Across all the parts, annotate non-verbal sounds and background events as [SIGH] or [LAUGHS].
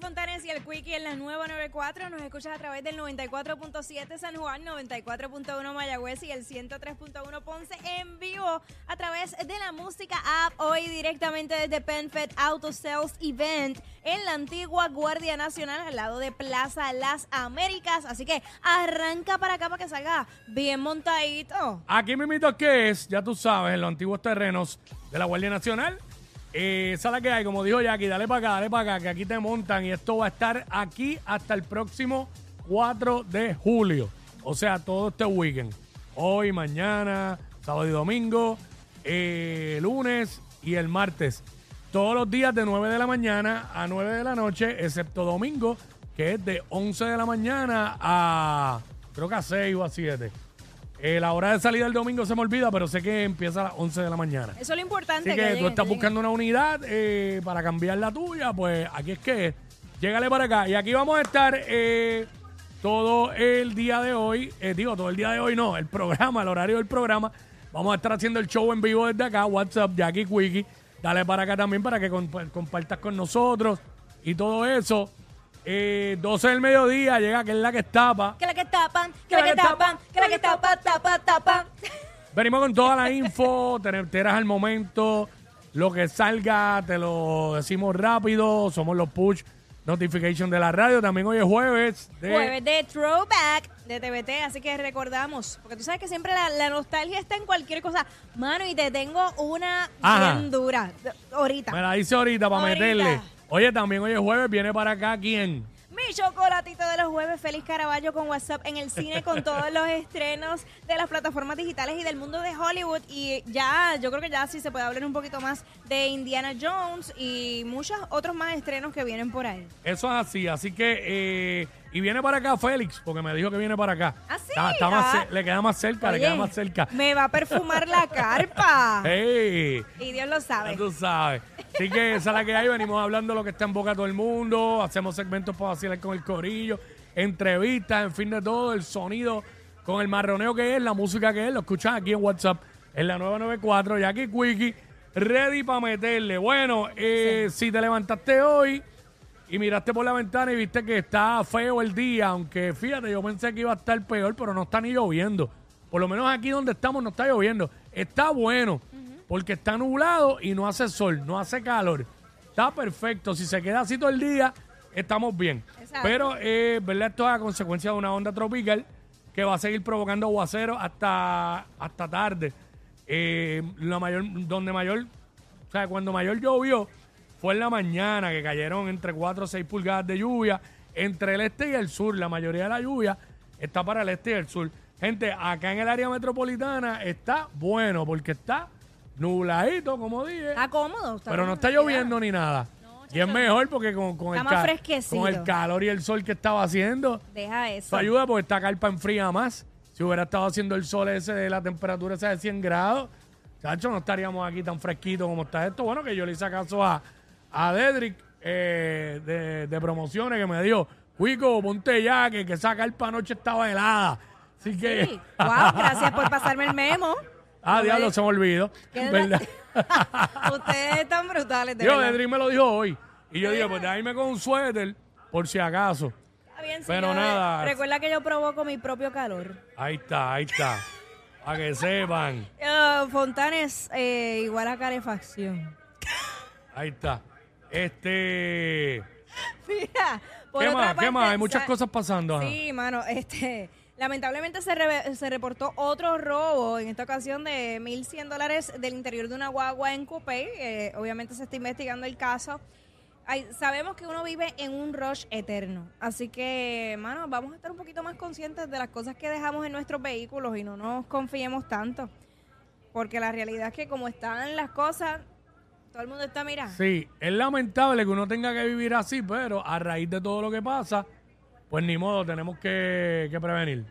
Fontanes y el Quickie en la nueva 94. Nos escuchas a través del 94.7 San Juan, 94.1 Mayagüez y el 103.1 Ponce en vivo a través de la música app. Hoy directamente desde PenFed Auto Sales Event en la antigua Guardia Nacional al lado de Plaza Las Américas. Así que arranca para acá para que salga bien montadito. Aquí mismito que es, ya tú sabes, en los antiguos terrenos de la Guardia Nacional. Eh, esa es la que hay, como dijo Jackie, dale para acá, dale para acá, que aquí te montan y esto va a estar aquí hasta el próximo 4 de julio. O sea, todo este weekend. Hoy, mañana, sábado y domingo, eh, lunes y el martes. Todos los días de 9 de la mañana a 9 de la noche, excepto domingo, que es de 11 de la mañana a creo que a 6 o a 7. Eh, la hora de salida del domingo se me olvida, pero sé que empieza a las 11 de la mañana. Eso es lo importante. Así que, tú lleguen, estás que buscando una unidad eh, para cambiar la tuya, pues aquí es que. Llégale para acá. Y aquí vamos a estar eh, todo el día de hoy. eh, digo, todo el día de hoy no, el programa, el horario del programa. Vamos a estar haciendo el show en vivo desde acá. WhatsApp, Jackie Quickie. Dale para acá también para que comp- compartas con nosotros y todo eso. Eh, 12 del mediodía llega, que es la que estapa. Tapan, que tapan, que tapan, tapan, tapan. Venimos con toda la [LAUGHS] info, te enteras al momento, lo que salga te lo decimos rápido, somos los push notification de la radio, también hoy es jueves. De, Jueves de Throwback de TVT, así que recordamos, porque tú sabes que siempre la, la nostalgia está en cualquier cosa. Mano, y te tengo una Ajá. bien dura, ahorita. Me la dice ahorita para meterle. Oye, también hoy es jueves, viene para acá quién. Chocolatito de los jueves, Félix Caraballo con WhatsApp en el cine con todos los estrenos de las plataformas digitales y del mundo de Hollywood. Y ya, yo creo que ya sí se puede hablar un poquito más de Indiana Jones y muchos otros más estrenos que vienen por ahí. Eso es así, así que, eh, y viene para acá Félix, porque me dijo que viene para acá. ¿Ah, sí? Está- está más Ah. ce- le queda más cerca, le Oye, queda más cerca. Me va a perfumar la [LAUGHS] carpa. ¡Ey! Y Dios lo Ya sabe. tú sabes. Así que esa es la que hay. Venimos hablando de lo que está en boca de todo el mundo. Hacemos segmentos para vacilar con el corillo. Entrevistas, en fin de todo. El sonido con el marroneo que es, la música que es. Lo escuchas aquí en WhatsApp en la 994. Jackie Quickie. Ready para meterle. Bueno, eh, si te levantaste hoy y miraste por la ventana y viste que está feo el día, aunque fíjate, yo pensé que iba a estar peor, pero no está ni lloviendo. Por lo menos aquí donde estamos no está lloviendo. Está bueno, porque está nublado y no hace sol, no hace calor. Está perfecto. Si se queda así todo el día, estamos bien. Exacto. Pero, eh, ¿verdad? Esto es a consecuencia de una onda tropical que va a seguir provocando aguaceros hasta, hasta tarde. Eh, la mayor, donde mayor, o sea, cuando mayor llovió fue en la mañana, que cayeron entre 4 o 6 pulgadas de lluvia entre el este y el sur. La mayoría de la lluvia está para el este y el sur. Gente, acá en el área metropolitana está bueno porque está nubladito, como dije. Está cómodo. está Pero no está lloviendo ni nada. y es mejor porque con, con, el con el calor y el sol que estaba haciendo, Deja eso eso. ayuda porque esta carpa enfría más. Si hubiera estado haciendo el sol ese de la temperatura esa de 100 grados, chacho, no estaríamos aquí tan fresquitos como está esto. Bueno, que yo le hice caso a, a Dedrick eh, de, de promociones que me dijo, Cuico, ponte ya, que, que esa carpa anoche estaba helada. Así que... Sí. [LAUGHS] Wow, gracias por pasarme el memo. ah, No diablo, di- se me olvidó. ¿Qué ¿Verdad? [LAUGHS] Ustedes están brutales, de Yo. Dedrick me lo dijo hoy. Y yo dije, pues déjame con un suéter, por si acaso. Está bien, Pero nada. Recuerda que yo provoco mi propio calor. Ahí está, ahí está. Para que sepan. Eh, Fontanes eh, igual a calefacción. Ahí está. Este. [LAUGHS] Mira, por ¿Qué otra más? ¿Qué más? Hay muchas sa- cosas pasando. ajá. Sí, mano, este, lamentablemente se, se reportó otro robo, en esta ocasión de 1.100 dólares del interior de una guagua en Coupé. Eh, obviamente se está investigando el caso. Ay, sabemos que uno vive en un rush eterno, así que, mano, vamos a estar un poquito más conscientes de las cosas que dejamos en nuestros vehículos y no nos confiemos tanto. Porque la realidad es que como están las cosas, todo el mundo está mirando. Sí, es lamentable que uno tenga que vivir así, pero a raíz de todo lo que pasa, pues ni modo, tenemos que, que prevenir.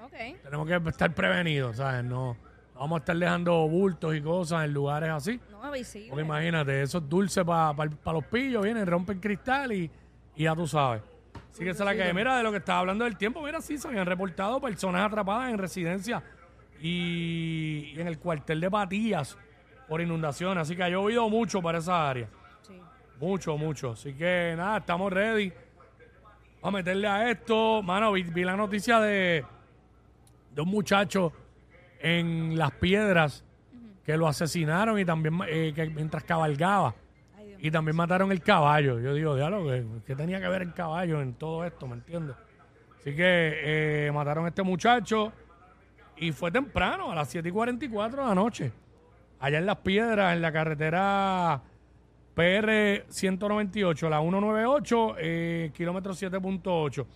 Ok. Tenemos que estar prevenidos, ¿sabes? No, no vamos a estar dejando bultos y cosas en lugares así. No, visible. Porque imagínate, esos dulces para los pillos vienen, rompen cristal y, y ya tú sabes. Así que esa es la que. Mira, de lo que estaba hablando del tiempo, mira, sí, se habían reportado personas atrapadas en residencia y, y en el cuartel de Patillas por inundación. Así que ha llovido mucho para esa área. Sí. Mucho, mucho. Así que nada, estamos ready. Vamos a meterle a esto. Mano, vi, vi la noticia de, de un muchacho en Las Piedras que lo asesinaron y también eh, que mientras cabalgaba. Ay, Y también mataron el caballo. Yo digo, diálogo, ¿qué, qué tenía que ver el caballo en todo esto? ¿Me entiendes? Así que eh, mataron a este muchacho y fue temprano, a las 7 y 44 de la noche. Allá en Las Piedras, en la carretera PR 198, la 198, eh, kilómetro 7.8.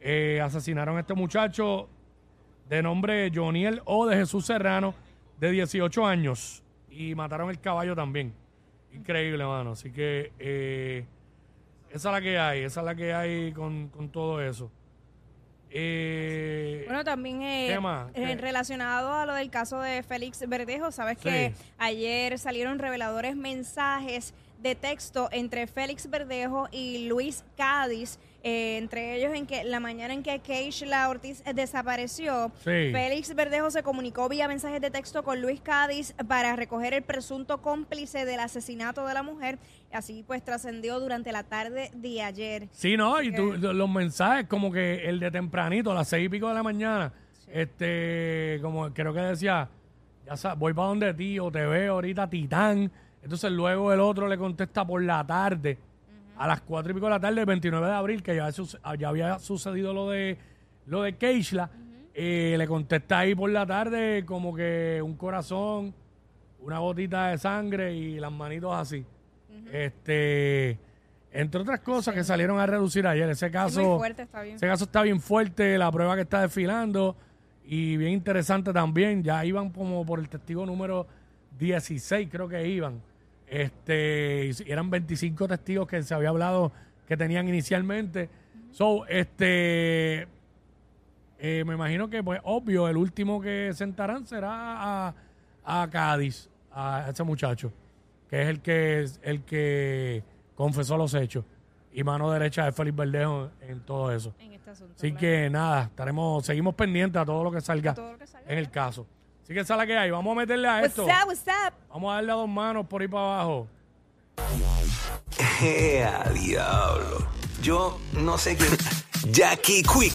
Eh, asesinaron a este muchacho de nombre Joniel O. de Jesús Serrano, de 18 años. Y mataron el caballo también. Increíble, mano. Así que eh, esa es la que hay, esa es la que hay con, con todo eso. Eh, Bueno, también eh, eh, relacionado a lo del caso de Félix Verdejo, sabes que Sí. ayer salieron reveladores mensajes de texto entre Félix Verdejo y Luis Cádiz, eh, entre ellos en que la mañana en que Keishla Ortiz eh, desapareció, Sí. Félix Verdejo se comunicó vía mensajes de texto con Luis Cádiz para recoger el presunto cómplice del asesinato de la mujer. Así pues trascendió durante la tarde de ayer. Sí, no, y tú- los mensajes como que el de tempranito, a las seis y pico de la mañana, este, como creo que decía, ya sabes, voy para donde ti o te veo ahorita titán. Entonces luego el otro le contesta por la tarde, a las cuatro y pico de la tarde, el 29 de abril, que ya, había sucedido lo de lo de Keishla, eh, le contesta ahí por la tarde como que un corazón, una gotita de sangre y las manitos así. Este, entre otras cosas que salieron a reducir ayer, ese Es caso, muy fuerte, está bien. ese caso está bien fuerte, la prueba que está desfilando y bien interesante también. Ya iban como por el testigo número 16, creo que iban. Este, eran 25 testigos que se había hablado que tenían inicialmente. So, este, eh, me imagino que, pues, obvio, el último que sentarán será a, a Cádiz, a ese muchacho, que es el que, el que confesó los hechos y mano derecha de Félix Verdejo en todo eso. En este asunto. Así claro. que nada, estaremos, seguimos pendientes a todo lo que salga A todo lo que salga. en el caso. Así que esa es la que hay. Vamos a meterle a What's esto. up, what's up? Vamos a darle a dos manos por ahí para abajo. [LAUGHS] ¡Ea, diablo! Yo no sé quién. Jackie Quick